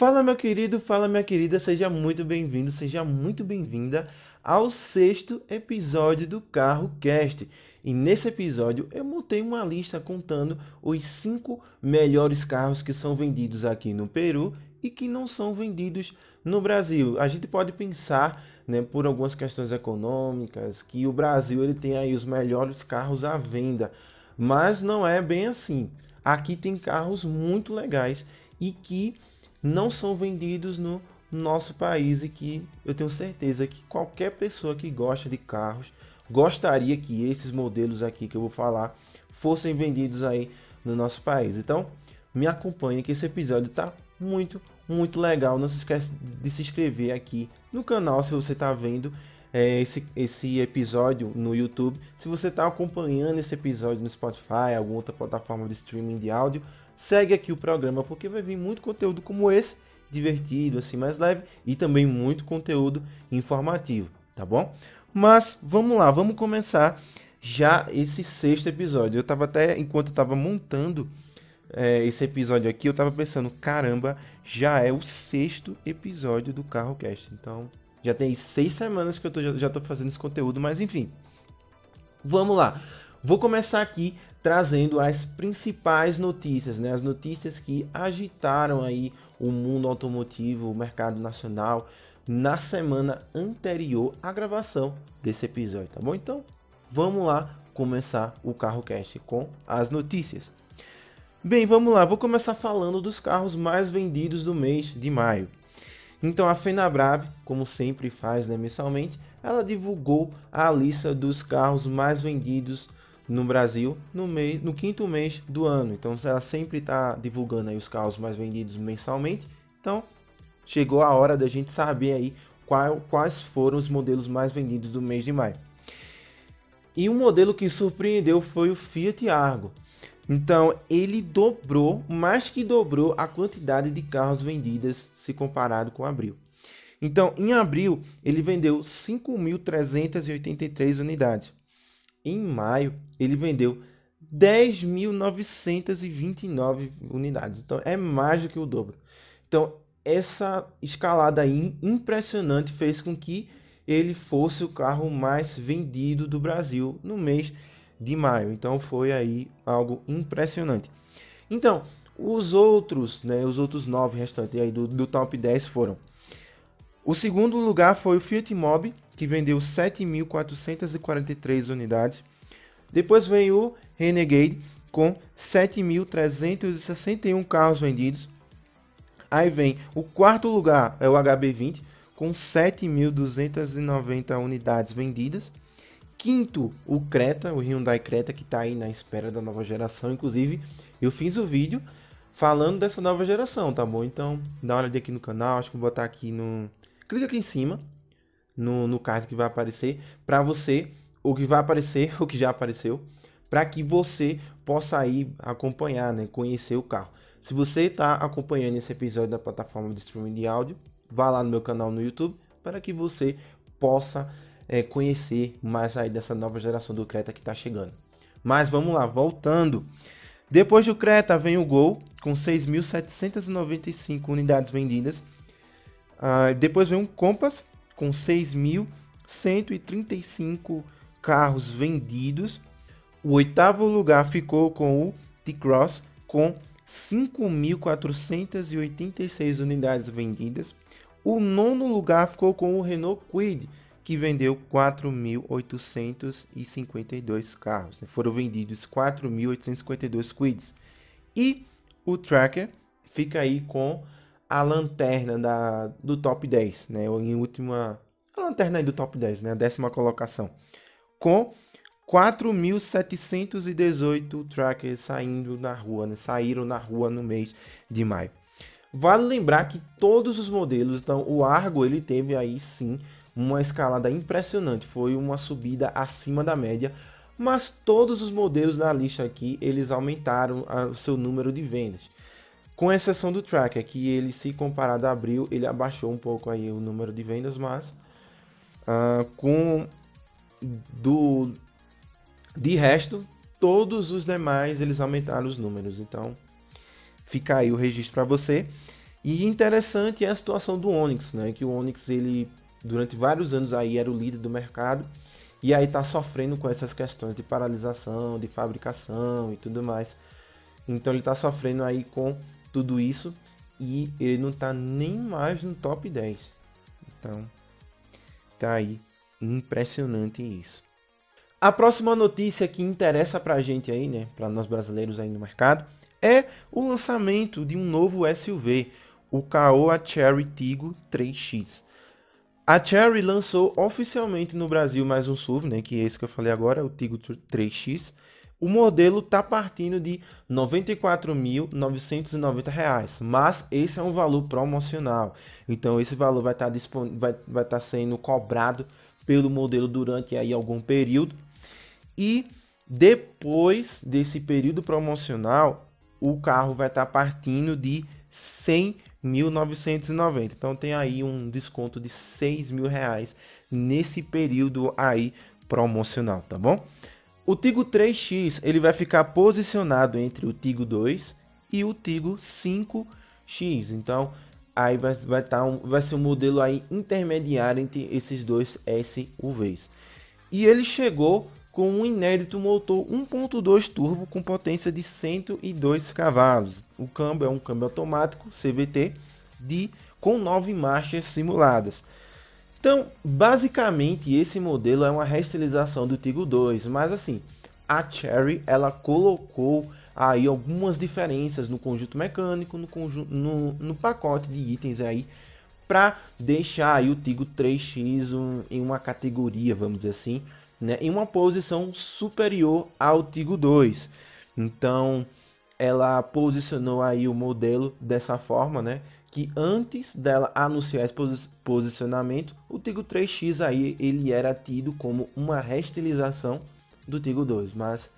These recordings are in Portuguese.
Fala, meu querido, fala, minha querida, seja muito bem-vindo, seja muito bem-vinda ao sexto episódio do Carro Cast. E nesse episódio eu montei uma lista contando os cinco melhores carros que são vendidos aqui no Peru e que não são vendidos no Brasil. A gente pode pensar, né, por algumas questões econômicas, que o Brasil ele tem aí os melhores carros à venda, mas não é bem assim. Aqui tem carros muito legais e que não são vendidos no nosso país e que eu tenho certeza que qualquer pessoa que gosta de carros gostaria que esses modelos aqui que eu vou falar fossem vendidos aí no nosso país. Então, me acompanhe que esse episódio está muito, muito legal. Não se esqueça de se inscrever aqui no canal se você está vendo é, esse, esse episódio no YouTube. Se você está acompanhando esse episódio no Spotify, alguma outra plataforma de streaming de áudio, segue aqui o programa porque vai vir muito conteúdo como esse, divertido, assim, mais leve e também muito conteúdo informativo, tá bom? Mas vamos lá, vamos começar já esse sexto episódio. Eu tava até, enquanto eu tava montando é, esse episódio aqui, eu tava pensando, caramba, já é o sexto episódio do Carro Cast. Então, já tem seis semanas que eu tô, já, já tô fazendo esse conteúdo, mas enfim. Vamos lá. Vou começar aqui trazendo as principais notícias, né? As notícias que agitaram aí o mundo automotivo, o mercado nacional na semana anterior à gravação desse episódio, tá bom? Então, vamos lá começar o Carro Cast com as notícias. Bem, vamos lá, vou começar falando dos carros mais vendidos do mês de maio. Então a Fenabrave, como sempre faz né, mensalmente, ela divulgou a lista dos carros mais vendidos no Brasil no, mês, no quinto mês do ano. Então ela sempre está divulgando aí os carros mais vendidos mensalmente. Então chegou a hora da gente saber aí qual, quais foram os modelos mais vendidos do mês de maio. E um modelo que surpreendeu foi o Fiat Argo. Então ele dobrou, mais que dobrou a quantidade de carros vendidas se comparado com abril. Então, em abril, ele vendeu 5.383 unidades. Em maio, ele vendeu 10.929 unidades. Então é mais do que o dobro. Então essa escalada impressionante fez com que ele fosse o carro mais vendido do Brasil no mês de maio. Então foi aí algo impressionante. Então, os outros, né, os outros nove restantes aí do, do top 10 foram. O segundo lugar foi o Fiat Mobi, que vendeu 7.443 unidades. Depois vem o Renegade com 7.361 carros vendidos. Aí vem o quarto lugar, é o HB20, com 7.290 unidades vendidas. Quinto, o Creta, o Hyundai Creta, que está aí na espera da nova geração. Inclusive, eu fiz o vídeo falando dessa nova geração, tá bom? Então, dá uma olhada aqui no canal, acho que vou botar aqui no... Clica aqui em cima, no, no card que vai aparecer para você, o que vai aparecer, o que já apareceu, para que você possa ir acompanhar, né, conhecer o carro. Se você está acompanhando esse episódio da plataforma de streaming de áudio, vá lá no meu canal no YouTube para que você possa é, conhecer mais aí dessa nova geração do Creta que está chegando. Mas vamos lá, voltando. Depois do Creta vem o Gol com 6.795 unidades vendidas. Uh, depois vem um Compass com 6.135 carros vendidos. O oitavo lugar ficou com o T-Cross com 5.486 unidades vendidas. O nono lugar ficou com o Renault Kwid, que vendeu 4.852 carros. Né? Foram vendidos 4.852 Quids. E o Tracker fica aí com a lanterna da, do top 10, né? Em última. A lanterna aí do top 10, né? A décima colocação. Com 4.718 trackers saindo na rua, né? Saíram na rua no mês de maio. Vale lembrar que todos os modelos, então o Argo ele teve aí sim uma escalada impressionante, foi uma subida acima da média, mas todos os modelos da lista aqui eles aumentaram o seu número de vendas com exceção do Tracker, que ele, se comparado a abril, ele abaixou um pouco aí o número de vendas, mas uh, com do de resto, todos os demais eles aumentaram os números. Então, fica aí o registro para você. E interessante é a situação do Onix, né? Que o Onix ele durante vários anos aí era o líder do mercado e aí está sofrendo com essas questões de paralisação, de fabricação e tudo mais. Então ele está sofrendo aí com tudo isso e ele não está nem mais no top 10. Então tá aí impressionante isso. A próxima notícia que interessa para a gente aí, né, para nós brasileiros aí no mercado, é o lançamento de um novo SUV, o Caoa Cherry Tigo 3X. A Cherry lançou oficialmente no Brasil mais um SUV, né, que é esse que eu falei agora, o Tigo 3X. O modelo está partindo de R$ 94.990, mas esse é um valor promocional. Então esse valor vai estar tá vai, vai tá sendo cobrado pelo modelo durante aí algum período. E depois desse período promocional, o carro vai estar tá partindo de 100 1.990. Então tem aí um desconto de 6 mil reais nesse período aí promocional, tá bom? O Tigo 3X ele vai ficar posicionado entre o Tigo 2 e o Tigo 5X. Então aí vai, vai, tá um, vai ser um modelo aí intermediário entre esses dois SUVs. E ele chegou com um inédito motor 1.2 turbo com potência de 102 cavalos. O câmbio é um câmbio automático CVT de com 9 marchas simuladas. Então, basicamente, esse modelo é uma restilização do Tigo 2, mas assim, a Cherry ela colocou aí algumas diferenças no conjunto mecânico, no, conjunto, no, no pacote de itens aí, para deixar aí o Tigo 3X um, em uma categoria, vamos dizer assim, né, em uma posição superior ao Tigo 2. Então, ela posicionou aí o modelo dessa forma, né? Que antes dela anunciar esse posicionamento, o Tigo 3X aí ele era tido como uma restilização do Tigo 2, mas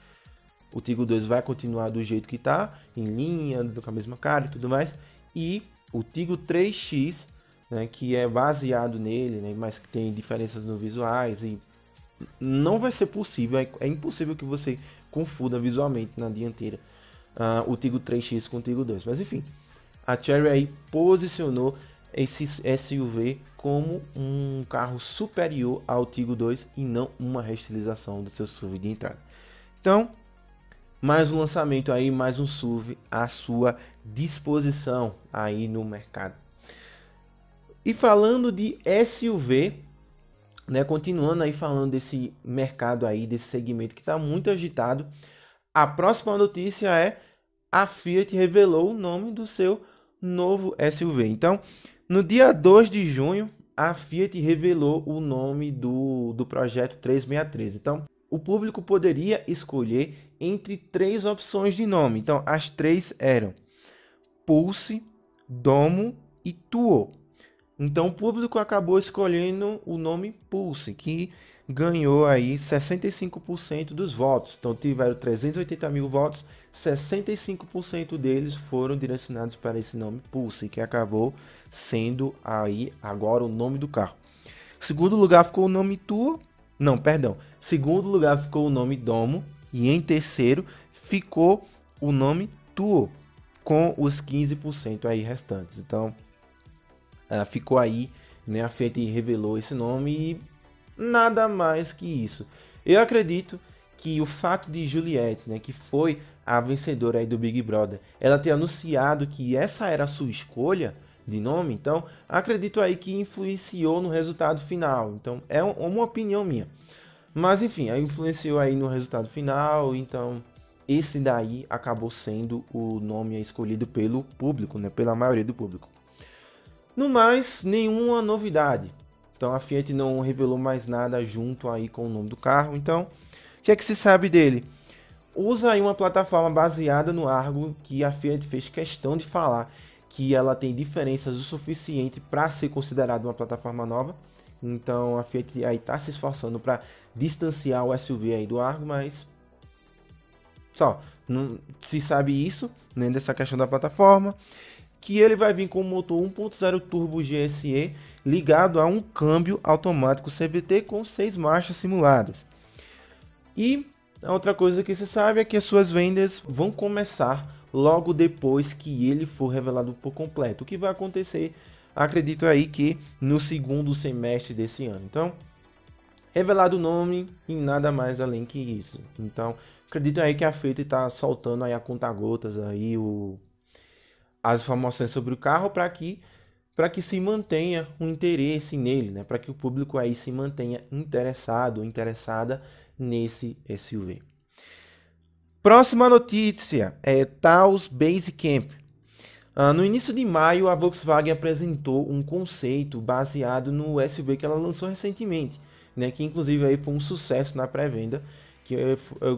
o Tigo 2 vai continuar do jeito que está, em linha, com a mesma cara e tudo mais, e o Tigo 3X, né, que é baseado nele, né, mas que tem diferenças no visuais e não vai ser possível, é, é impossível que você confunda visualmente na dianteira uh, o Tigo 3X com o Tigo 2. Mas enfim, a Cherry aí posicionou esse SUV como um carro superior ao Tigo 2 e não uma restilização do seu SUV de entrada. Então, mais um lançamento aí, mais um SUV à sua disposição aí no mercado. E falando de SUV, né, continuando aí falando desse mercado aí, desse segmento que está muito agitado, a próxima notícia é a Fiat revelou o nome do seu novo SUV. Então, no dia 2 de junho, a Fiat revelou o nome do, do projeto 3613. Então, o público poderia escolher entre três opções de nome. Então, as três eram Pulse, Domo e Tuo. Então o público acabou escolhendo o nome Pulse, que ganhou aí 65% dos votos. Então tiveram 380 mil votos, 65% deles foram direcionados para esse nome Pulse, que acabou sendo aí agora o nome do carro. Segundo lugar ficou o nome Tuo, não, perdão. Segundo lugar ficou o nome Domo e em terceiro ficou o nome Tuo com os 15% aí restantes. Então Uh, ficou aí, né? A Fiat revelou esse nome e nada mais que isso. Eu acredito que o fato de Juliette, né, que foi a vencedora aí do Big Brother, ela ter anunciado que essa era a sua escolha de nome, então acredito aí que influenciou no resultado final. Então é uma opinião minha. Mas enfim, influenciou aí no resultado final, então esse daí acabou sendo o nome escolhido pelo público, né, pela maioria do público. No mais, nenhuma novidade. Então a Fiat não revelou mais nada junto aí com o nome do carro. Então, o que é que se sabe dele? Usa aí uma plataforma baseada no Argo que a Fiat fez questão de falar que ela tem diferenças o suficiente para ser considerada uma plataforma nova. Então a Fiat aí está se esforçando para distanciar o SUV aí do Argo, mas só não se sabe isso, nem né, dessa questão da plataforma que ele vai vir com um motor 1.0 turbo GSE ligado a um câmbio automático CVT com seis marchas simuladas. E a outra coisa que se sabe é que as suas vendas vão começar logo depois que ele for revelado por completo. O que vai acontecer, acredito aí que no segundo semestre desse ano. Então, revelado o nome e nada mais além que isso. Então, acredito aí que a Fiat está soltando aí a conta-gotas aí o as informações sobre o carro para que para que se mantenha um interesse nele, né? Para que o público aí se mantenha interessado interessada nesse SUV. Próxima notícia é Taos Basecamp. Ah, no início de maio, a Volkswagen apresentou um conceito baseado no SUV que ela lançou recentemente, né? Que inclusive aí foi um sucesso na pré-venda, que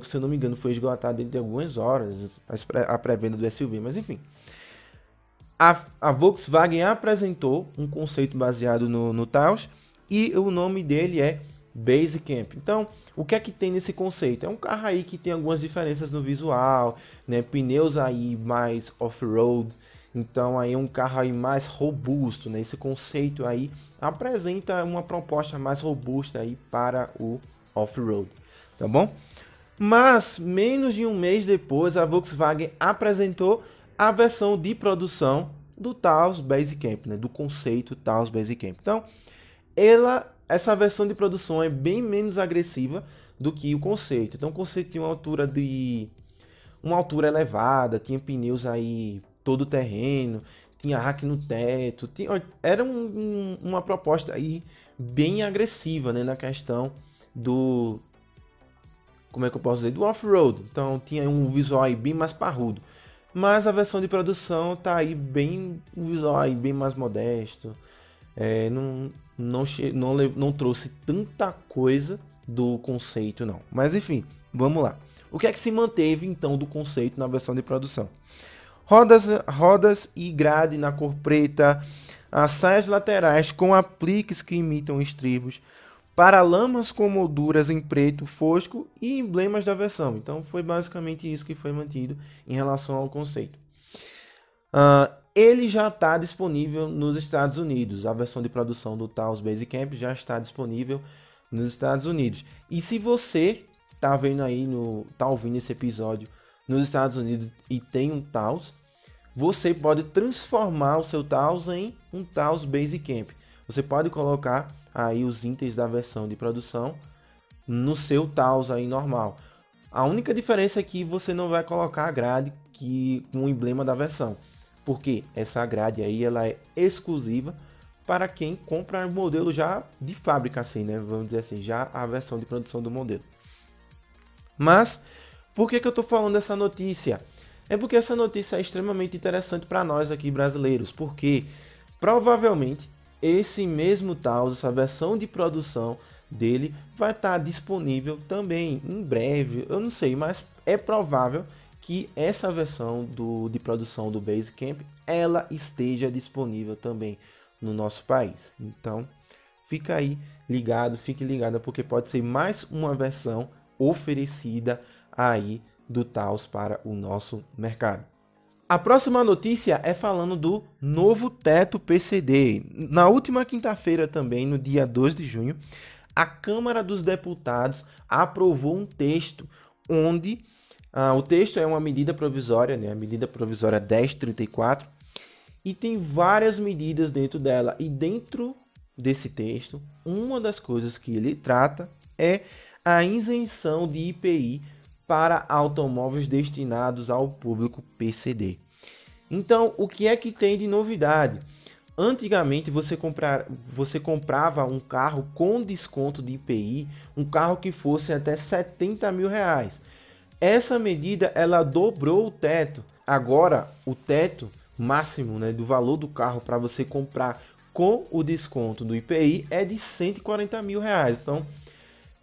se eu não me engano foi esgotado dentro de algumas horas a pré-venda do SUV, mas enfim a, a Volkswagen apresentou um conceito baseado no, no Taos e o nome dele é Basecamp. Então, o que é que tem nesse conceito? É um carro aí que tem algumas diferenças no visual, né? Pneus aí mais off-road. Então, aí é um carro aí mais robusto, né? Esse conceito aí apresenta uma proposta mais robusta aí para o off-road, tá bom? Mas menos de um mês depois, a Volkswagen apresentou a versão de produção do Taos Basecamp, né, do conceito Taos Basecamp. Então, ela, essa versão de produção é bem menos agressiva do que o conceito. Então, o conceito tinha uma altura de uma altura elevada, tinha pneus aí todo terreno, tinha rack no teto, tinha, era um, um, uma proposta aí bem agressiva, né, na questão do como é que eu posso dizer, do off-road. Então, tinha um visual aí bem mais parrudo. Mas a versão de produção tá aí bem um visual aí bem mais modesto. É, não, não, não, não trouxe tanta coisa do conceito, não. Mas enfim, vamos lá. O que é que se manteve então do conceito na versão de produção? Rodas, rodas e grade na cor preta, as saias laterais com apliques que imitam estribos, paralamas com molduras em preto fosco e emblemas da versão. Então foi basicamente isso que foi mantido em relação ao conceito. Uh, ele já está disponível nos Estados Unidos. A versão de produção do Taos Basecamp já está disponível nos Estados Unidos. E se você está vendo aí no, tá ouvindo esse episódio nos Estados Unidos e tem um Taos, você pode transformar o seu Taos em um Taos Basecamp. Você pode colocar aí os itens da versão de produção no seu Taos aí normal. A única diferença é que você não vai colocar a grade que com o emblema da versão, porque essa grade aí ela é exclusiva para quem compra o modelo já de fábrica assim, né? Vamos dizer assim, já a versão de produção do modelo. Mas por que, que eu estou falando dessa notícia? É porque essa notícia é extremamente interessante para nós aqui brasileiros, porque provavelmente esse mesmo Taos, essa versão de produção dele vai estar disponível também em breve. Eu não sei, mas é provável que essa versão do, de produção do Basecamp ela esteja disponível também no nosso país. Então, fica aí ligado, fique ligado porque pode ser mais uma versão oferecida aí do Taos para o nosso mercado. A próxima notícia é falando do novo teto PCD. Na última quinta-feira, também, no dia 2 de junho, a Câmara dos Deputados aprovou um texto onde ah, o texto é uma medida provisória, né, a medida provisória 1034, e tem várias medidas dentro dela. E dentro desse texto, uma das coisas que ele trata é a isenção de IPI para automóveis destinados ao público PCD. Então, o que é que tem de novidade? Antigamente você, comprar, você comprava um carro com desconto de IPI, um carro que fosse até 70 mil reais. Essa medida ela dobrou o teto. Agora o teto máximo né, do valor do carro para você comprar com o desconto do IPI é de 140 mil reais. Então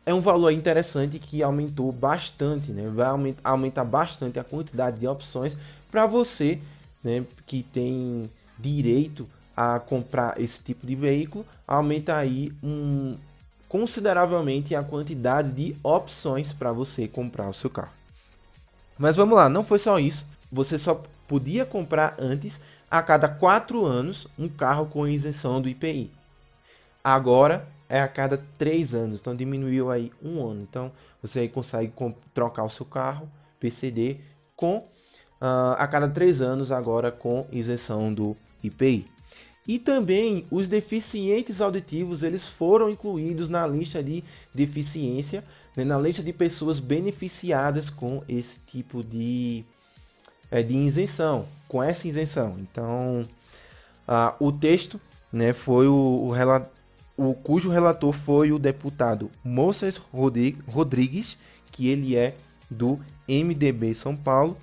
é um valor interessante que aumentou bastante, né? Vai aumentar, bastante a quantidade de opções para você, né, que tem direito a comprar esse tipo de veículo, aumenta aí um, consideravelmente a quantidade de opções para você comprar o seu carro. Mas vamos lá, não foi só isso. Você só podia comprar antes, a cada quatro anos, um carro com isenção do IPI. Agora é a cada três anos, então diminuiu aí um ano. Então você aí consegue trocar o seu carro PCD com uh, a cada três anos, agora com isenção do IPI. E também os deficientes auditivos eles foram incluídos na lista de deficiência, né, na lista de pessoas beneficiadas com esse tipo de, é, de isenção, com essa isenção. Então, o texto né, foi o, o, o, cujo relator foi o deputado Moisés Rodrigues, que ele é do MDB São Paulo,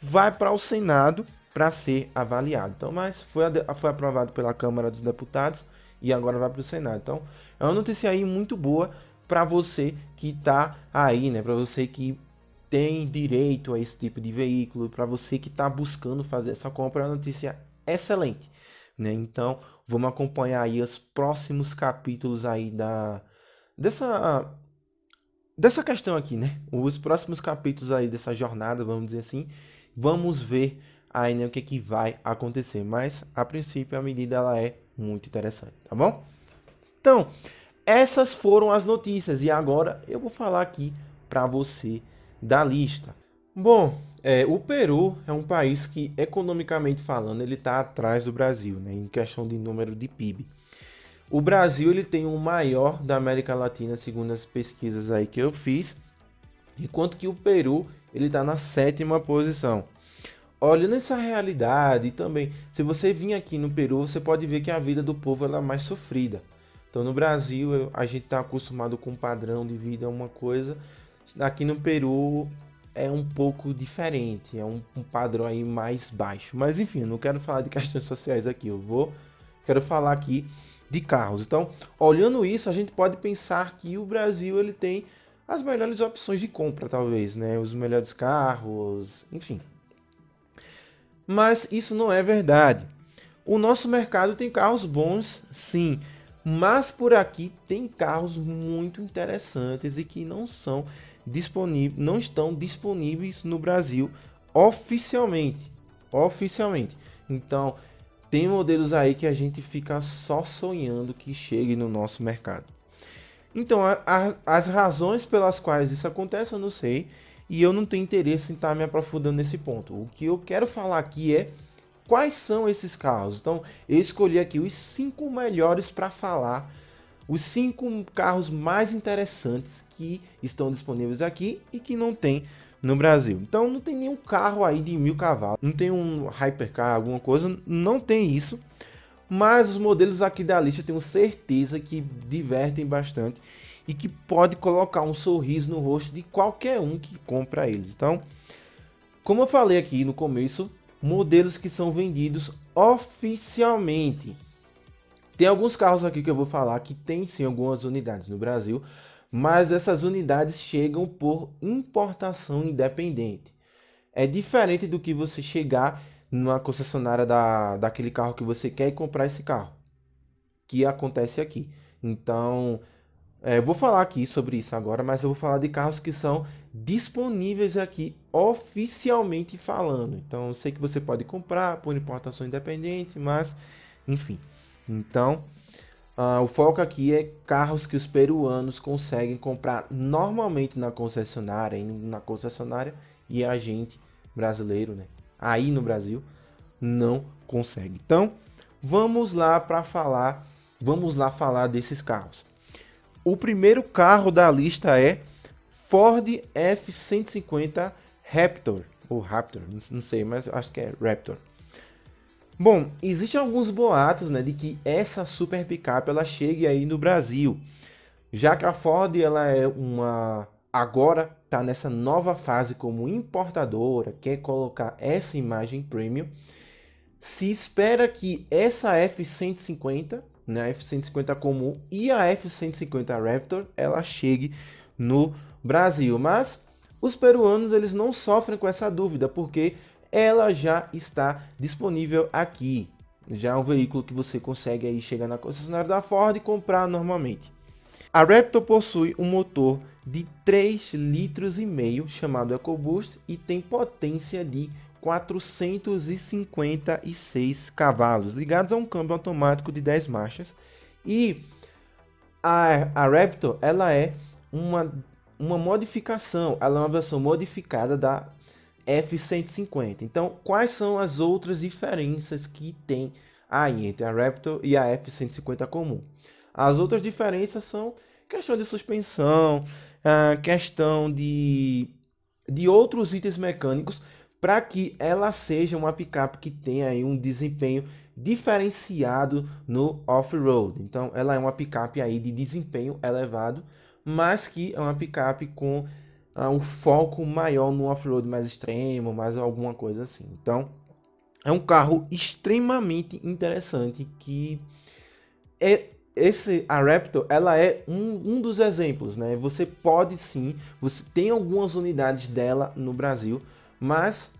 vai para o Senado para ser avaliado. Então, mas foi, foi aprovado pela Câmara dos Deputados e agora vai para o Senado. Então, é uma notícia aí muito boa para você que está aí, né? Para você que tem direito a esse tipo de veículo, para você que está buscando fazer essa compra, é uma notícia excelente, né? Então, vamos acompanhar aí os próximos capítulos aí da dessa dessa questão aqui, né? Os próximos capítulos aí dessa jornada, vamos dizer assim, vamos ver aí né, o que, que vai acontecer. Mas a princípio a medida ela é muito interessante, tá bom? Então, essas foram as notícias e agora eu vou falar aqui para você da lista. Bom, é, o Peru é um país que, economicamente falando, ele está atrás do Brasil, né, em questão de número de PIB. O Brasil ele tem o maior da América Latina, segundo as pesquisas aí que eu fiz, enquanto que o Peru ele está na sétima posição olhando essa realidade também, se você vir aqui no Peru, você pode ver que a vida do povo ela é mais sofrida. Então no Brasil a gente está acostumado com um padrão de vida, uma coisa. Aqui no Peru é um pouco diferente, é um, um padrão aí mais baixo. Mas enfim, eu não quero falar de questões sociais aqui, eu vou, quero falar aqui de carros. Então, olhando isso, a gente pode pensar que o Brasil ele tem as melhores opções de compra, talvez, né? Os melhores carros, enfim. Mas isso não é verdade. O nosso mercado tem carros bons, sim, mas por aqui tem carros muito interessantes e que não são disponíveis, não estão disponíveis no Brasil oficialmente, oficialmente. Então, tem modelos aí que a gente fica só sonhando que chegue no nosso mercado. Então, a, a, as razões pelas quais isso acontece eu não sei e eu não tenho interesse em estar me aprofundando nesse ponto. O que eu quero falar aqui é quais são esses carros. Então, eu escolhi aqui os cinco melhores para falar, os cinco carros mais interessantes que estão disponíveis aqui e que não tem no Brasil. Então, não tem nenhum carro aí de mil cavalos, não tem um hypercar, alguma coisa, não tem isso. Mas os modelos aqui da lista tenho certeza que divertem bastante e que pode colocar um sorriso no rosto de qualquer um que compra eles. Então, como eu falei aqui no começo, modelos que são vendidos oficialmente. Tem alguns carros aqui que eu vou falar que tem sim algumas unidades no Brasil, mas essas unidades chegam por importação independente. É diferente do que você chegar numa concessionária da, daquele carro que você quer e comprar esse carro, que acontece aqui. Então, é, vou falar aqui sobre isso agora, mas eu vou falar de carros que são disponíveis aqui oficialmente falando. Então, eu sei que você pode comprar por importação independente, mas enfim. Então, uh, o foco aqui é carros que os peruanos conseguem comprar normalmente na concessionária, indo na concessionária, e a gente brasileiro, né? Aí no Brasil, não consegue. Então, vamos lá para falar, vamos lá falar desses carros. O primeiro carro da lista é Ford F-150 Raptor, ou Raptor, não sei, mas acho que é Raptor. Bom, existem alguns boatos né, de que essa super picape ela chegue aí no Brasil, já que a Ford ela é uma agora está nessa nova fase como importadora, quer colocar essa imagem premium. Se espera que essa F-150 né, a F-150 comum e a F-150 Raptor, ela chegue no Brasil. Mas os peruanos eles não sofrem com essa dúvida, porque ela já está disponível aqui. Já é um veículo que você consegue aí chegar na concessionária da Ford e comprar normalmente. A Raptor possui um motor de 3 litros e meio chamado EcoBoost e tem potência de 456 cavalos, ligados a um câmbio automático de 10 marchas. E a, a Raptor, ela é uma, uma modificação, ela é uma versão modificada da F-150. Então, quais são as outras diferenças que tem aí entre a Raptor e a F-150 comum? As outras diferenças são questão de suspensão, a questão de, de outros itens mecânicos para que ela seja uma picape que tenha aí um desempenho diferenciado no off-road. Então, ela é uma picape aí de desempenho elevado, mas que é uma picape com uh, um foco maior no off-road mais extremo, mais alguma coisa assim. Então, é um carro extremamente interessante que é esse a Raptor ela é um, um dos exemplos, né? Você pode sim, você tem algumas unidades dela no Brasil, mas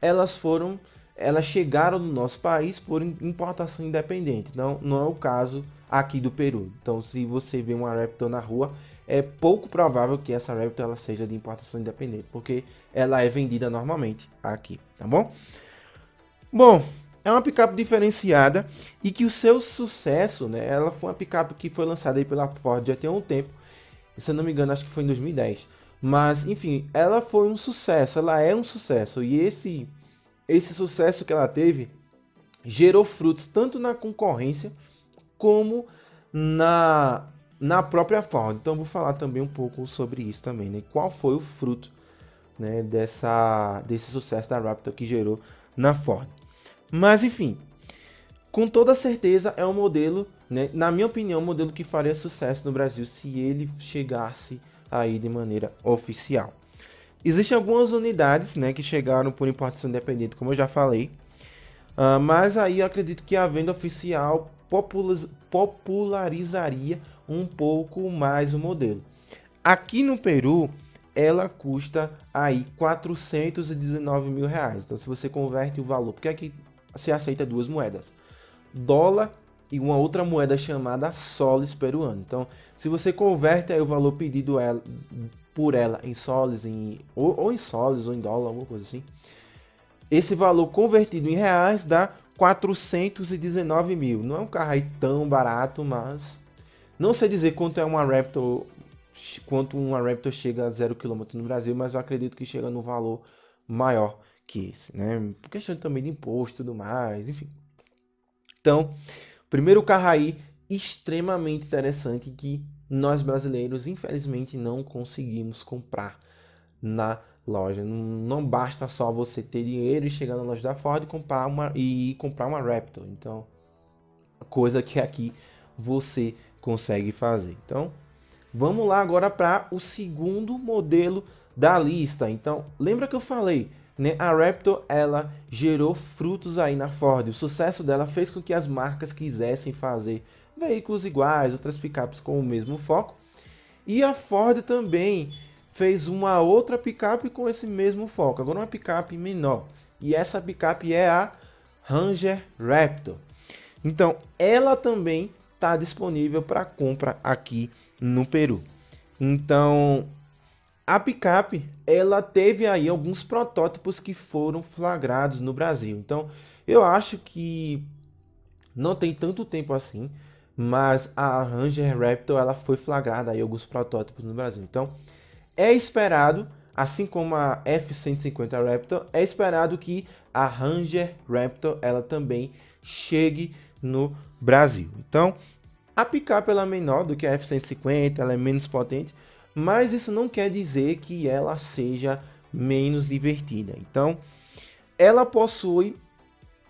elas foram, elas chegaram no nosso país por importação independente. Não, não é o caso aqui do Peru. Então, se você vê uma Raptor na rua, é pouco provável que essa Raptor ela seja de importação independente, porque ela é vendida normalmente aqui, tá bom? Bom, é uma picape diferenciada e que o seu sucesso, né? Ela foi uma picape que foi lançada aí pela Ford já tem um tempo. Se eu não me engano, acho que foi em 2010. Mas, enfim, ela foi um sucesso, ela é um sucesso. E esse esse sucesso que ela teve gerou frutos tanto na concorrência como na na própria Ford. Então vou falar também um pouco sobre isso também, né? Qual foi o fruto, né, dessa desse sucesso da Raptor que gerou na Ford. Mas enfim, com toda certeza é um modelo, né, na minha opinião, um modelo que faria sucesso no Brasil se ele chegasse aí de maneira oficial. Existem algumas unidades né, que chegaram por importação independente, como eu já falei, uh, mas aí eu acredito que a venda oficial popularizaria um pouco mais o modelo. Aqui no Peru, ela custa aí 419 mil reais. Então, se você converte o valor, porque aqui você aceita duas moedas: dólar e uma outra moeda chamada soles peruano. Então, se você converte o valor pedido ela, por ela em soles, em, ou, ou, em soles, ou em dólar, alguma coisa assim, esse valor convertido em reais dá 419 mil. Não é um carro aí tão barato, mas não sei dizer quanto é uma Raptor, quanto uma Raptor chega a 0 km no Brasil, mas eu acredito que chega no valor maior que esse, né? Por questão também de imposto e tudo mais, enfim. Então, primeiro carro aí extremamente interessante que nós brasileiros, infelizmente, não conseguimos comprar na loja. Não basta só você ter dinheiro e chegar na loja da Ford e comprar uma, e comprar uma Raptor. Então, coisa que aqui você consegue fazer. Então, vamos lá agora para o segundo modelo da lista. Então, lembra que eu falei né? A Raptor ela gerou frutos aí na Ford. O sucesso dela fez com que as marcas quisessem fazer veículos iguais, outras picapes com o mesmo foco. E a Ford também fez uma outra picape com esse mesmo foco, agora uma picape menor. E essa picape é a Ranger Raptor. Então, ela também está disponível para compra aqui no Peru. Então, a picape, ela teve aí alguns protótipos que foram flagrados no Brasil. Então, eu acho que não tem tanto tempo assim, mas a Ranger Raptor ela foi flagrada aí alguns protótipos no Brasil. Então, é esperado, assim como a F150 Raptor, é esperado que a Ranger Raptor ela também chegue no Brasil. Então, a picape ela é menor do que a F150, ela é menos potente, mas isso não quer dizer que ela seja menos divertida. Então, ela possui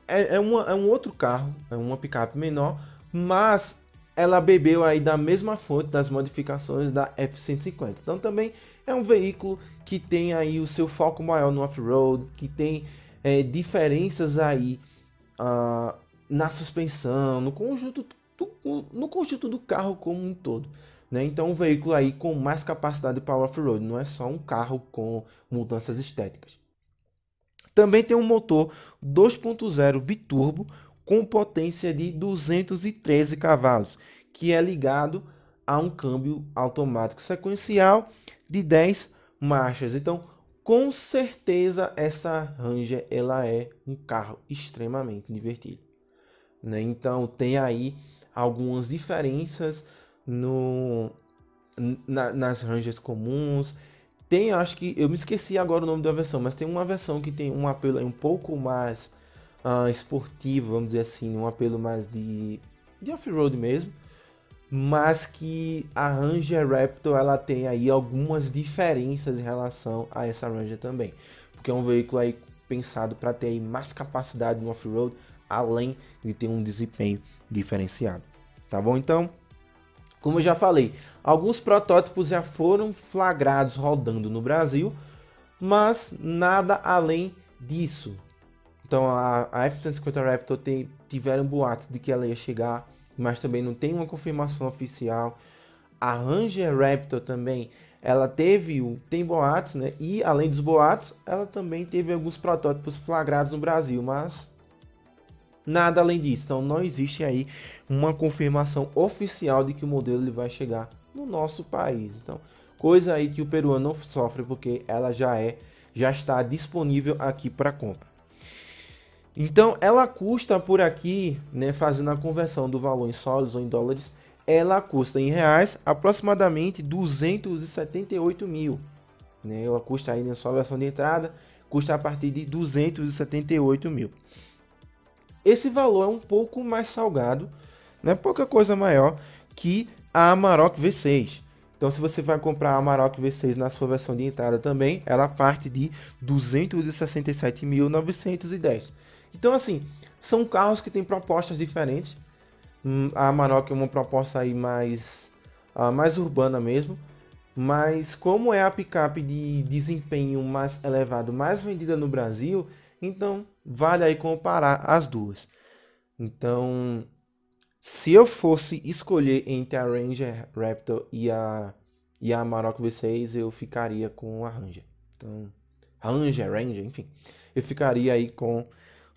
é, é, uma, é um outro carro, é uma picape menor, mas ela bebeu aí da mesma fonte das modificações da F-150. Então também é um veículo que tem aí o seu foco maior no off-road, que tem é, diferenças aí uh, na suspensão, no conjunto, do, no conjunto do carro como um todo. Né? Então, um veículo aí com mais capacidade para off-road, não é só um carro com mudanças estéticas. Também tem um motor 2.0 biturbo com potência de 213 cavalos, que é ligado a um câmbio automático sequencial de 10 marchas. Então, com certeza essa Ranger ela é um carro extremamente divertido. Né? Então, tem aí algumas diferenças no, na, nas ranges comuns. Tem, acho que, eu me esqueci agora o nome da versão, mas tem uma versão que tem um apelo um pouco mais uh, esportivo, vamos dizer assim, um apelo mais de, de off-road mesmo, mas que a Ranger Raptor ela tem aí algumas diferenças em relação a essa Ranger também, porque é um veículo aí pensado para ter mais capacidade no off-road, além de ter um desempenho diferenciado, tá bom? Então, como eu já falei, alguns protótipos já foram flagrados rodando no Brasil, mas nada além disso. Então a, a F-150 Raptor tem, tiveram boatos de que ela ia chegar, mas também não tem uma confirmação oficial. A Ranger Raptor também, ela teve, tem boatos, né? E além dos boatos, ela também teve alguns protótipos flagrados no Brasil, mas Nada além disso. Então não existe aí uma confirmação oficial de que o modelo ele vai chegar no nosso país. Então, coisa aí que o peruano não sofre porque ela já é já está disponível aqui para compra. Então, ela custa por aqui, né, fazendo a conversão do valor em sólidos ou em dólares, ela custa em reais aproximadamente 278 mil. Né? Ela custa aí na sua versão de entrada, custa a partir de 278 mil. Esse valor é um pouco mais salgado, né? pouca coisa maior que a Amarok V6. Então, se você vai comprar a Amarok V6 na sua versão de entrada também, ela parte de 267.910. Então, assim, são carros que têm propostas diferentes. Hum, a Amarok é uma proposta aí mais, uh, mais urbana mesmo. Mas como é a picape de desempenho mais elevado, mais vendida no Brasil, então, vale aí comparar as duas. Então, se eu fosse escolher entre a Ranger Raptor e a, e a Amarok V6, eu ficaria com a Ranger. Então, Ranger, Ranger, enfim. Eu ficaria aí com,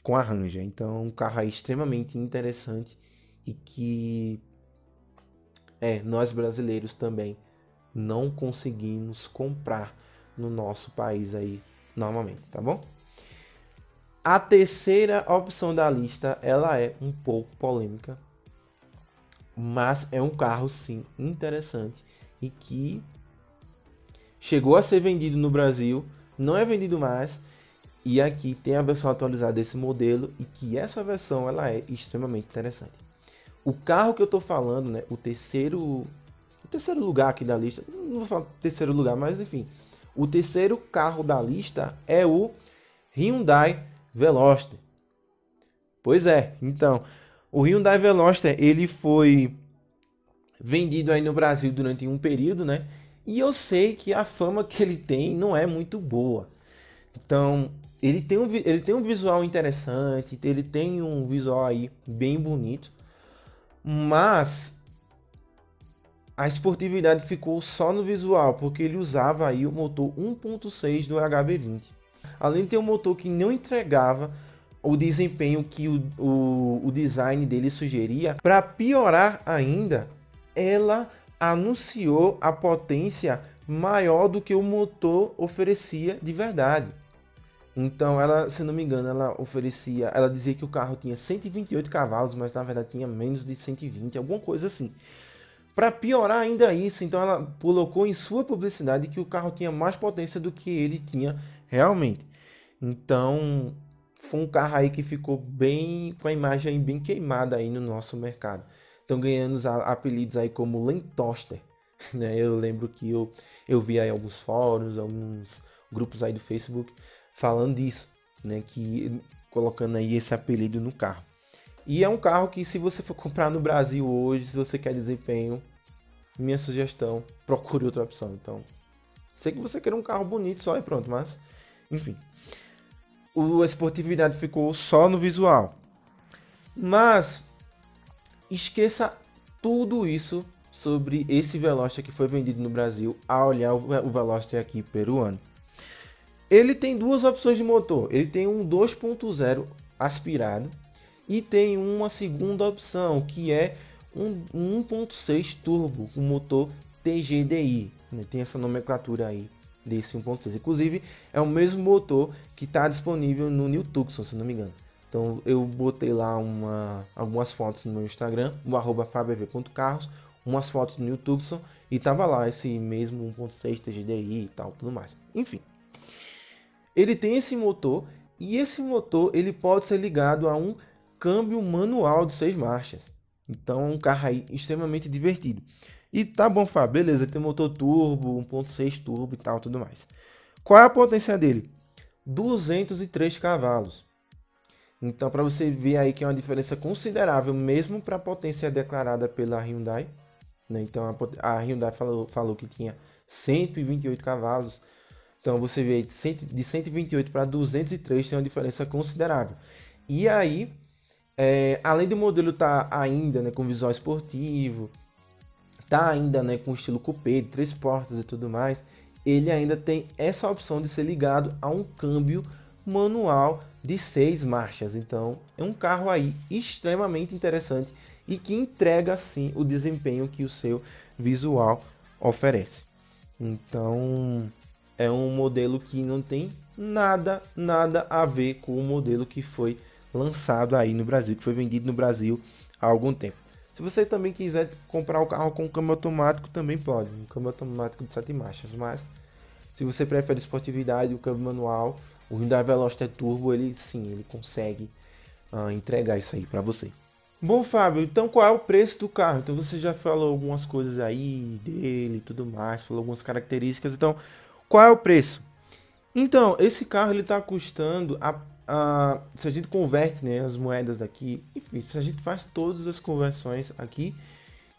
com a Ranger. Então, um carro aí extremamente interessante e que é, nós brasileiros também não conseguimos comprar no nosso país aí normalmente, tá bom? A terceira opção da lista, ela é um pouco polêmica, mas é um carro sim interessante e que chegou a ser vendido no Brasil, não é vendido mais e aqui tem a versão atualizada desse modelo e que essa versão ela é extremamente interessante. O carro que eu estou falando, né, o terceiro, o terceiro lugar aqui da lista, não vou falar terceiro lugar, mas enfim, o terceiro carro da lista é o Hyundai Veloster. Pois é, então, o Hyundai Veloster, ele foi vendido aí no Brasil durante um período, né? E eu sei que a fama que ele tem não é muito boa. Então, ele tem um, ele tem um visual interessante, ele tem um visual aí bem bonito, mas a esportividade ficou só no visual, porque ele usava aí o motor 1.6 do HB20 além de ter um motor que não entregava o desempenho que o, o, o design dele sugeria, para piorar ainda, ela anunciou a potência maior do que o motor oferecia de verdade. Então, ela, se não me engano, ela oferecia, ela dizia que o carro tinha 128 cavalos, mas na verdade tinha menos de 120, alguma coisa assim. Para piorar ainda isso, então ela colocou em sua publicidade que o carro tinha mais potência do que ele tinha realmente. Então, foi um carro aí que ficou bem com a imagem bem queimada aí no nosso mercado. Estão ganhando os apelidos aí como Lentoster, né? Eu lembro que eu, eu vi aí alguns fóruns, alguns grupos aí do Facebook falando disso, né? Que colocando aí esse apelido no carro. E é um carro que se você for comprar no Brasil hoje, se você quer desempenho, minha sugestão, procure outra opção. Então, sei que você quer um carro bonito só e pronto, mas enfim. O, a esportividade ficou só no visual. Mas esqueça tudo isso sobre esse Veloster que foi vendido no Brasil a olhar o Veloster aqui peruano. Ele tem duas opções de motor. Ele tem um 2.0 aspirado e tem uma segunda opção que é um 1.6 turbo com motor TGDI. Né? Tem essa nomenclatura aí desse 1.6. Inclusive, é o mesmo motor que está disponível no New Tucson, se não me engano. Então, eu botei lá uma, algumas fotos no meu Instagram, o arroba umas fotos no New Tucson e tava lá esse mesmo 1.6 TGDI e tal, tudo mais. Enfim, ele tem esse motor e esse motor ele pode ser ligado a um câmbio manual de seis marchas. Então é um carro aí extremamente divertido. E tá bom, Fábio, beleza, ele tem motor turbo, 1.6 turbo e tal, tudo mais. Qual é a potência dele? 203 cavalos. Então, para você ver aí que é uma diferença considerável, mesmo para a potência declarada pela Hyundai. Né? Então, a, a Hyundai falou, falou que tinha 128 cavalos. Então, você vê de 128 para 203 tem uma diferença considerável. E aí, é, além do modelo estar tá ainda né, com visual esportivo, tá ainda né, com estilo coupé, de três portas e tudo mais, ele ainda tem essa opção de ser ligado a um câmbio manual de seis marchas. Então é um carro aí extremamente interessante e que entrega sim o desempenho que o seu visual oferece. Então é um modelo que não tem nada, nada a ver com o modelo que foi lançado aí no Brasil, que foi vendido no Brasil há algum tempo. Se você também quiser comprar o carro com câmbio automático, também pode. Um câmbio automático de 7 marchas. Mas se você prefere esportividade, o câmbio manual, o Hyundai Veloster Turbo, ele sim, ele consegue uh, entregar isso aí para você. Bom, Fábio, então qual é o preço do carro? Então você já falou algumas coisas aí dele e tudo mais, falou algumas características. Então, qual é o preço? Então, esse carro ele está custando a uh, se a gente converte né, as moedas daqui, enfim, se a gente faz todas as conversões aqui,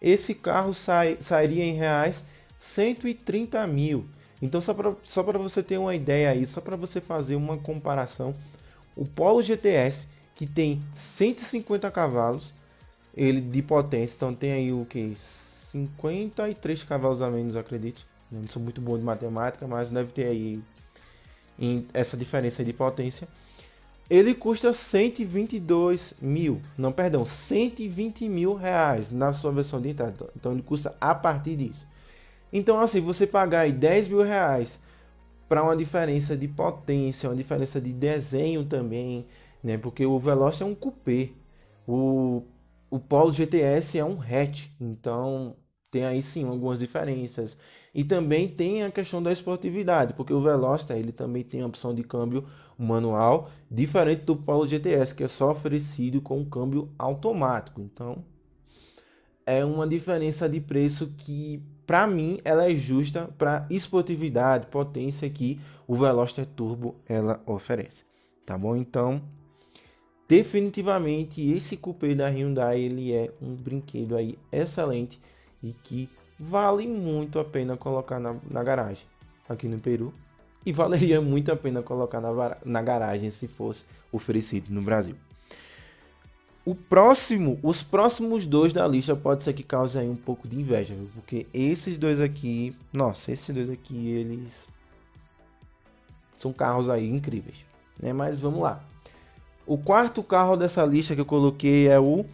esse carro sai, sairia em reais 130 mil. Então, só para só você ter uma ideia aí, só para você fazer uma comparação, o Polo GTS, que tem 150 cavalos ele de potência, então tem aí o que? 53 cavalos a menos, acredito. Não sou muito bom de matemática, mas deve ter aí essa diferença de potência ele custa 122 mil, não, perdão, 120 mil reais na sua versão de entrada. Então ele custa a partir disso. Então assim, você pagar aí 10 mil reais para uma diferença de potência, uma diferença de desenho também, né? Porque o Veloz é um coupé, o, o Polo GTS é um hatch, então tem aí sim algumas diferenças. E também tem a questão da esportividade, porque o Veloster ele também tem a opção de câmbio manual, diferente do Polo GTS, que é só oferecido com câmbio automático. Então, é uma diferença de preço que, para mim, ela é justa para esportividade, potência que o Veloster Turbo ela oferece. Tá bom? Então, definitivamente esse cupê da Hyundai ele é um brinquedo aí excelente e que vale muito a pena colocar na, na garagem aqui no Peru. E valeria muito a pena colocar na, na garagem se fosse oferecido no Brasil. O próximo, os próximos dois da lista pode ser que cause aí um pouco de inveja, viu? porque esses dois aqui, nossa, esses dois aqui eles são carros aí incríveis, né? Mas vamos lá. O quarto carro dessa lista que eu coloquei é o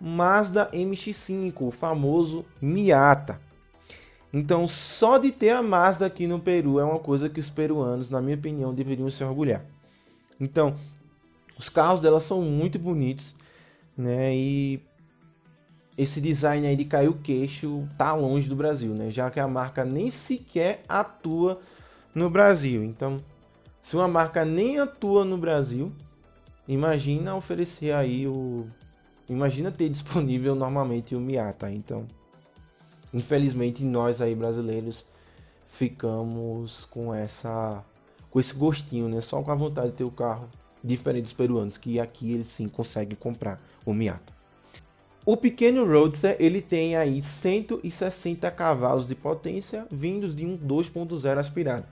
Mazda MX-5, o famoso Miata. Então, só de ter a Mazda aqui no Peru é uma coisa que os peruanos, na minha opinião, deveriam se orgulhar. Então, os carros dela são muito bonitos, né? E esse design aí de cair o queixo tá longe do Brasil, né? Já que a marca nem sequer atua no Brasil. Então, se uma marca nem atua no Brasil, imagina oferecer aí o Imagina ter disponível normalmente o Miata. Então, infelizmente nós aí brasileiros ficamos com essa com esse gostinho, né? Só com a vontade de ter o carro diferente dos peruanos, que aqui eles sim conseguem comprar o Miata. O pequeno Roadster, ele tem aí 160 cavalos de potência vindos de um 2.0 aspirado.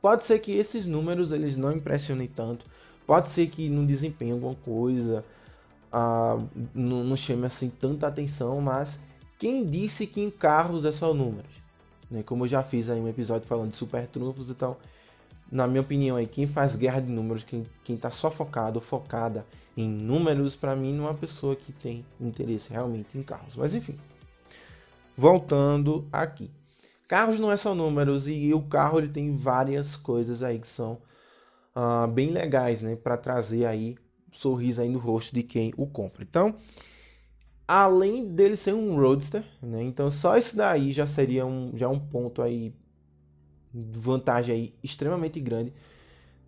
Pode ser que esses números eles não impressionem tanto, pode ser que não desempenhe alguma coisa, ah, não, não chame assim tanta atenção, mas quem disse que em carros é só números? Né? Como eu já fiz aí um episódio falando de super trunfos, então, na minha opinião, aí, quem faz guerra de números, quem, quem tá só focado, focada em números, para mim, não é uma pessoa que tem interesse realmente em carros. Mas enfim, voltando aqui. Carros não é só números e o carro ele tem várias coisas aí que são uh, bem legais, né, para trazer aí sorriso aí no rosto de quem o compra. Então, além dele ser um roadster, né? Então só isso daí já seria um, já um ponto aí vantagem aí extremamente grande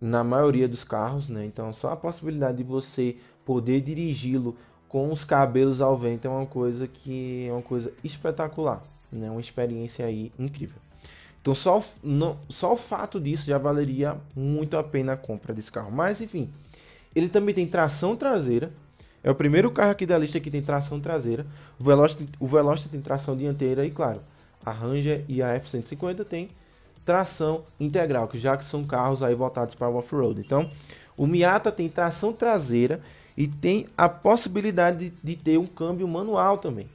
na maioria dos carros, né? Então só a possibilidade de você poder dirigi-lo com os cabelos ao vento é uma coisa que é uma coisa espetacular, né? Uma experiência aí incrível. Então só, no, só o fato disso já valeria muito a pena a compra desse carro. Mas enfim, ele também tem tração traseira. É o primeiro carro aqui da lista que tem tração traseira. O Veloster, o Veloster tem tração dianteira e claro, a Ranger e a F150 tem tração integral, que já que são carros aí voltados para o off-road. Então, o Miata tem tração traseira e tem a possibilidade de, de ter um câmbio manual também.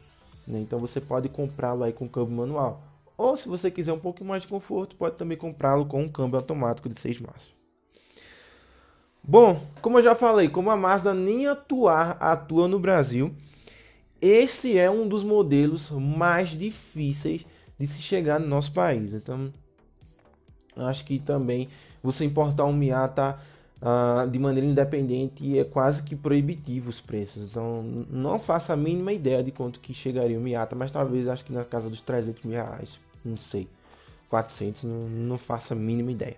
Né? Então, você pode comprá-lo aí com câmbio manual. Ou se você quiser um pouco mais de conforto, pode também comprá-lo com um câmbio automático de 6 marchas. Bom, como eu já falei, como a Mazda nem atuar atua no Brasil, esse é um dos modelos mais difíceis de se chegar no nosso país. Então, acho que também você importar um Miata uh, de maneira independente é quase que proibitivo os preços. Então não faça a mínima ideia de quanto que chegaria o Miata, mas talvez acho que na casa dos 300 mil reais, não sei, 400, não, não faça a mínima ideia.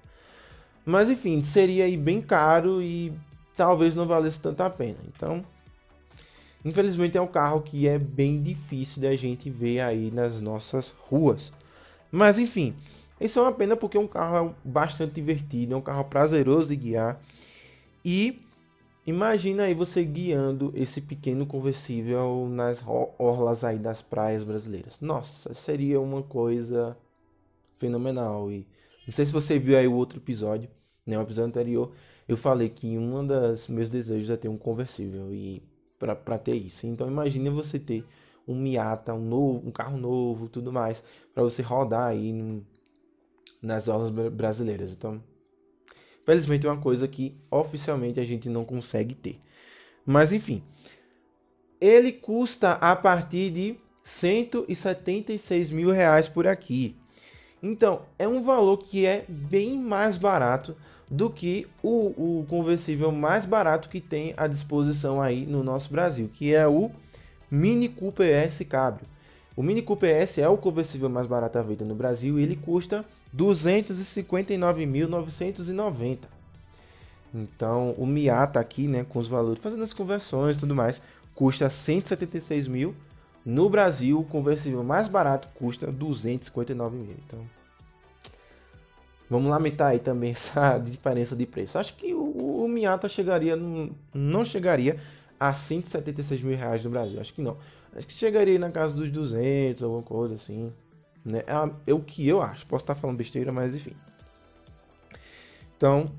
Mas enfim, seria aí bem caro e talvez não valesse tanto a pena. Então, infelizmente é um carro que é bem difícil da gente ver aí nas nossas ruas. Mas enfim, isso é uma pena porque é um carro bastante divertido, é um carro prazeroso de guiar. E imagina aí você guiando esse pequeno conversível nas orlas aí das praias brasileiras. Nossa, seria uma coisa fenomenal. E não sei se você viu aí o outro episódio, né, o episódio anterior, eu falei que um dos meus desejos é ter um conversível e para ter isso. Então imagine você ter um Miata, um novo, um carro novo, tudo mais, para você rodar aí num, nas aulas brasileiras. Então, felizmente é uma coisa que oficialmente a gente não consegue ter. Mas enfim, ele custa a partir de 176 mil reais por aqui. Então, é um valor que é bem mais barato do que o, o conversível mais barato que tem à disposição aí no nosso Brasil, que é o Mini Cooper S Cabrio. O Mini Cooper S é o conversível mais barato à venda no Brasil e ele custa 259.990. Então, o Miata aqui, né, com os valores, fazendo as conversões e tudo mais, custa 176 mil. No Brasil, o conversível mais barato custa 259 mil. Então, vamos lamentar aí também essa diferença de preço. Acho que o, o Miata chegaria, não chegaria a 176 mil reais no Brasil. Acho que não. Acho que chegaria na casa dos 200, alguma coisa assim. Né? É, é o que eu acho. Posso estar falando besteira, mas enfim. Então,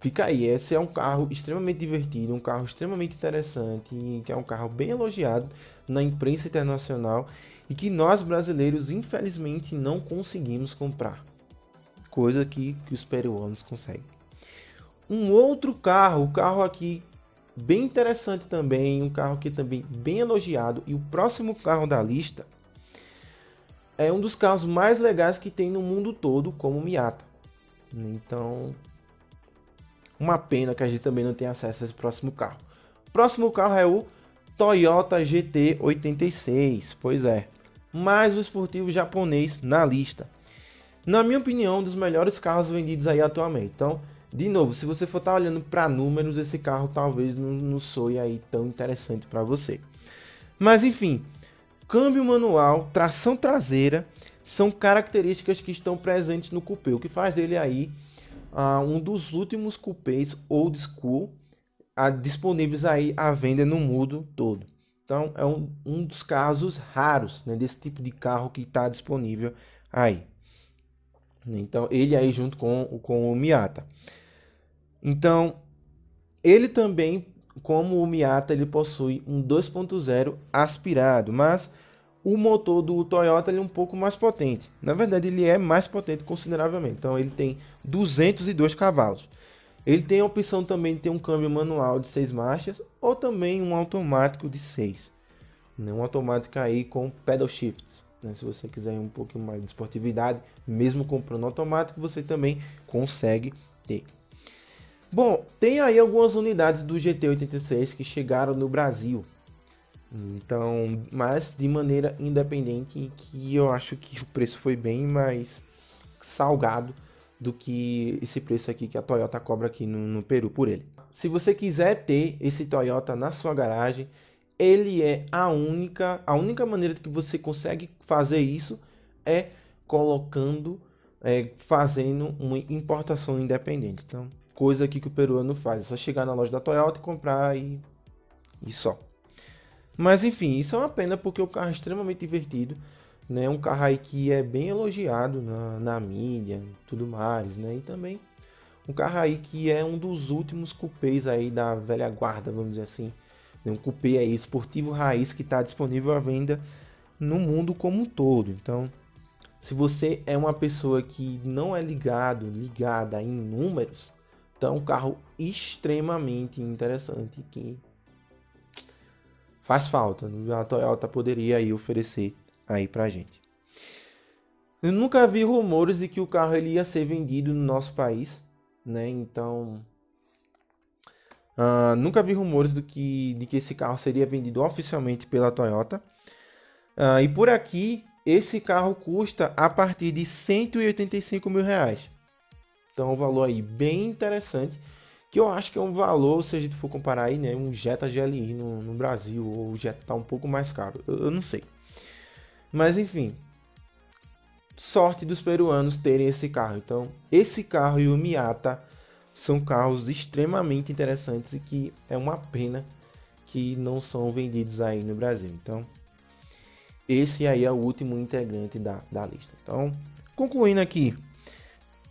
fica aí. Esse é um carro extremamente divertido, um carro extremamente interessante, que é um carro bem elogiado na imprensa internacional e que nós brasileiros, infelizmente, não conseguimos comprar. Coisa que, que os peruanos conseguem. Um outro carro, o carro aqui bem interessante também, um carro que também bem elogiado e o próximo carro da lista é um dos carros mais legais que tem no mundo todo, como Miata. Então, uma pena que a gente também não tem acesso a esse próximo carro. Próximo carro é o Toyota GT86, pois é, mais o esportivo japonês na lista. Na minha opinião, um dos melhores carros vendidos aí atualmente. Então, de novo, se você for estar tá olhando para números, esse carro talvez não, não soe aí tão interessante para você. Mas enfim, câmbio manual, tração traseira são características que estão presentes no cupê, o que faz dele aí uh, um dos últimos cupês old school uh, disponíveis aí à venda no mundo todo. Então é um, um dos casos raros né, desse tipo de carro que está disponível aí. Então ele aí junto com, com o Miata. Então ele também, como o Miata, ele possui um 2.0 aspirado, mas o motor do Toyota é um pouco mais potente. Na verdade, ele é mais potente consideravelmente. Então, ele tem 202 cavalos. Ele tem a opção também de ter um câmbio manual de 6 marchas ou também um automático de 6. Né? Um automático aí com pedal shifts. Né? Se você quiser um pouquinho mais de esportividade, mesmo comprando automático, você também consegue ter. Bom, tem aí algumas unidades do GT86 que chegaram no Brasil. Então, mas de maneira independente, que eu acho que o preço foi bem mais salgado do que esse preço aqui que a Toyota cobra aqui no, no Peru por ele. Se você quiser ter esse Toyota na sua garagem, ele é a única, a única maneira que você consegue fazer isso é colocando, é, fazendo uma importação independente. Então, coisa aqui que o peruano faz, é só chegar na loja da Toyota e comprar e, e só. Mas enfim, isso é uma pena porque o carro é extremamente divertido, né? Um carro aí que é bem elogiado na, na mídia, tudo mais, né? E também um carro aí que é um dos últimos cupês aí da velha guarda, vamos dizer assim. Um cupê aí esportivo raiz que está disponível à venda no mundo como um todo. Então, se você é uma pessoa que não é ligado, ligada em números, então é um carro extremamente interessante que faz falta. A Toyota poderia aí oferecer aí pra gente. Eu nunca vi rumores de que o carro ele ia ser vendido no nosso país, né? Então, uh, nunca vi rumores do que, de que esse carro seria vendido oficialmente pela Toyota. Uh, e por aqui, esse carro custa a partir de 185 mil reais. Então, um valor aí bem interessante que eu acho que é um valor, se a gente for comparar aí, né, um Jetta GLI no, no Brasil, ou o Jetta tá um pouco mais caro, eu, eu, não sei. Mas enfim, sorte dos peruanos terem esse carro. Então, esse carro e o Miata são carros extremamente interessantes e que é uma pena que não são vendidos aí no Brasil. Então, esse aí é o último integrante da, da lista. Então, concluindo aqui,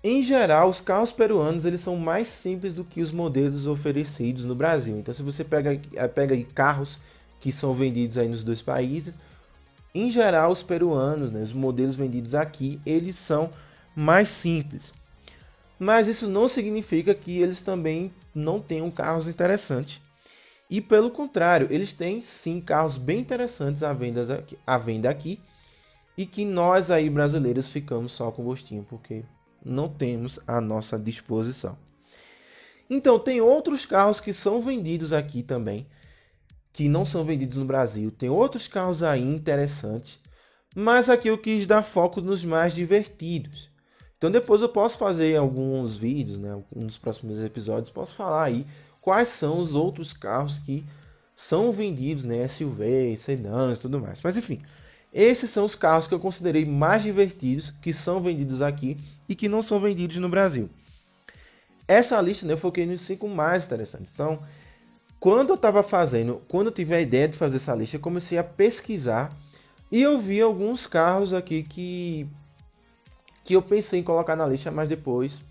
em geral, os carros peruanos eles são mais simples do que os modelos oferecidos no Brasil. Então, se você pega, eh, pega carros que são vendidos aí nos dois países, em geral, os peruanos, né, os modelos vendidos aqui, eles são mais simples. Mas isso não significa que eles também não tenham carros interessantes. E pelo contrário, eles têm sim carros bem interessantes à venda aqui, à venda aqui e que nós aí brasileiros ficamos só com gostinho, porque não temos à nossa disposição. Então, tem outros carros que são vendidos aqui também, que não são vendidos no Brasil. Tem outros carros aí interessantes, mas aqui eu quis dar foco nos mais divertidos. Então, depois eu posso fazer alguns vídeos, né, nos próximos episódios, posso falar aí quais são os outros carros que são vendidos, né, SUV, sedãs e tudo mais. Mas enfim, esses são os carros que eu considerei mais divertidos, que são vendidos aqui e que não são vendidos no Brasil. Essa lista né, eu foquei nos cinco mais interessantes. Então, quando eu estava fazendo, quando eu tive a ideia de fazer essa lista, eu comecei a pesquisar e eu vi alguns carros aqui que, que eu pensei em colocar na lista, mas depois.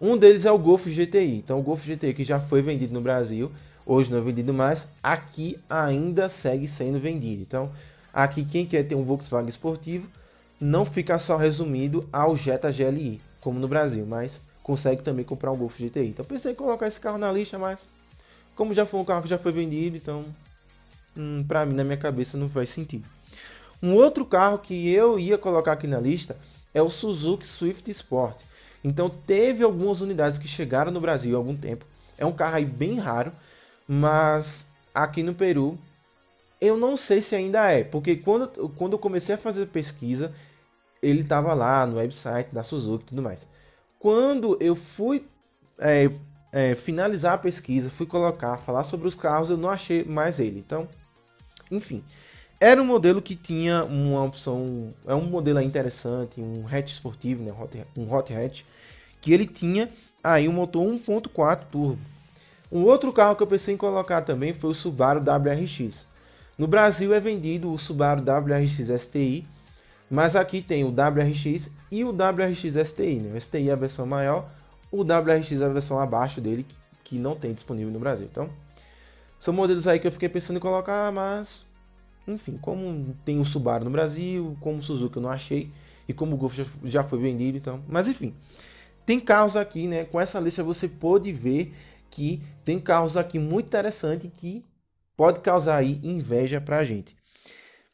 Um deles é o Golf GTI. Então, o Golf GTI que já foi vendido no Brasil, hoje não é vendido mais, aqui ainda segue sendo vendido. Então, Aqui, quem quer ter um Volkswagen esportivo não fica só resumido ao Jetta GLI, como no Brasil, mas consegue também comprar um Golf GTI. Então pensei em colocar esse carro na lista, mas como já foi um carro que já foi vendido, então hum, para mim na minha cabeça não faz sentido. Um outro carro que eu ia colocar aqui na lista é o Suzuki Swift Sport. Então teve algumas unidades que chegaram no Brasil há algum tempo. É um carro aí bem raro, mas aqui no Peru eu não sei se ainda é, porque quando, quando eu comecei a fazer pesquisa, ele estava lá no website da Suzuki e tudo mais. Quando eu fui é, é, finalizar a pesquisa, fui colocar, falar sobre os carros, eu não achei mais ele. Então, enfim, era um modelo que tinha uma opção, é um modelo interessante, um hatch esportivo, né, um hot hatch, que ele tinha aí um motor 1.4 turbo. Um outro carro que eu pensei em colocar também foi o Subaru WRX. No Brasil é vendido o Subaru WRX STI, mas aqui tem o WRX e o WRX STI. Né? O STI é a versão maior, o WRX é a versão abaixo dele, que não tem disponível no Brasil. Então, são modelos aí que eu fiquei pensando em colocar, mas enfim, como tem o Subaru no Brasil, como o Suzuki eu não achei, e como o Golf já, já foi vendido, então. Mas enfim, tem carros aqui, né? Com essa lista você pode ver que tem carros aqui muito interessantes que pode causar aí inveja para a gente.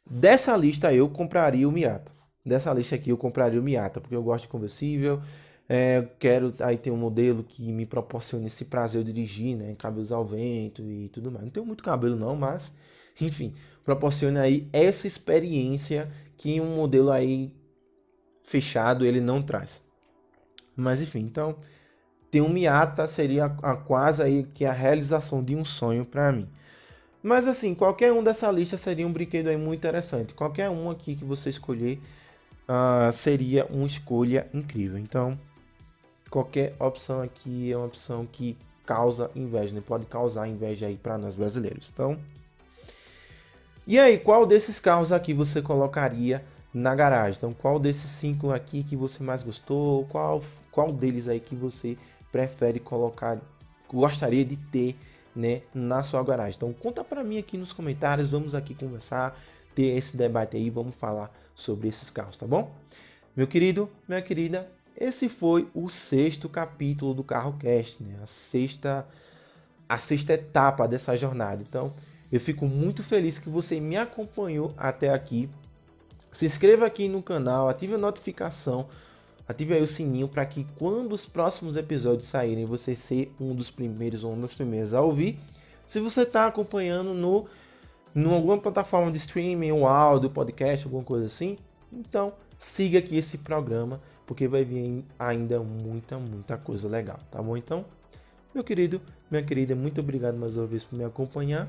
Dessa lista eu compraria o Miata. Dessa lista aqui eu compraria o Miata, porque eu gosto de conversível. É, quero aí ter um modelo que me proporcione esse prazer de dirigir, né? Cabelos ao vento e tudo mais. Não tenho muito cabelo não, mas enfim, proporcione aí essa experiência que um modelo aí fechado ele não traz. Mas enfim, então ter um Miata seria a, a quase aí que a realização de um sonho para mim. Mas assim, qualquer um dessa lista seria um brinquedo aí muito interessante. Qualquer um aqui que você escolher uh, seria uma escolha incrível. Então, qualquer opção aqui é uma opção que causa inveja, né? pode causar inveja aí para nós brasileiros. Então, e aí, qual desses carros aqui você colocaria na garagem? Então, qual desses cinco aqui que você mais gostou? Qual, qual deles aí que você prefere colocar, gostaria de ter, né, na sua garagem? Então, conta para mim aqui nos comentários. Vamos aqui conversar, ter esse debate aí, vamos falar sobre esses carros, tá bom? Meu querido, minha querida, esse foi o sexto capítulo do Carro Cast, né? A sexta a sexta etapa dessa jornada. Então, eu fico muito feliz que você me acompanhou até aqui. Se inscreva aqui no canal, ative a notificação, ative aí o sininho para que quando os próximos episódios saírem, você ser um dos primeiros ou uma das primeiras a ouvir. Se você está acompanhando no em alguma plataforma de streaming, um áudio, podcast, alguma coisa assim, então siga aqui esse programa, porque vai vir ainda muita, muita coisa legal, tá bom? Então, meu querido, minha querida, muito obrigado mais uma vez por me acompanhar.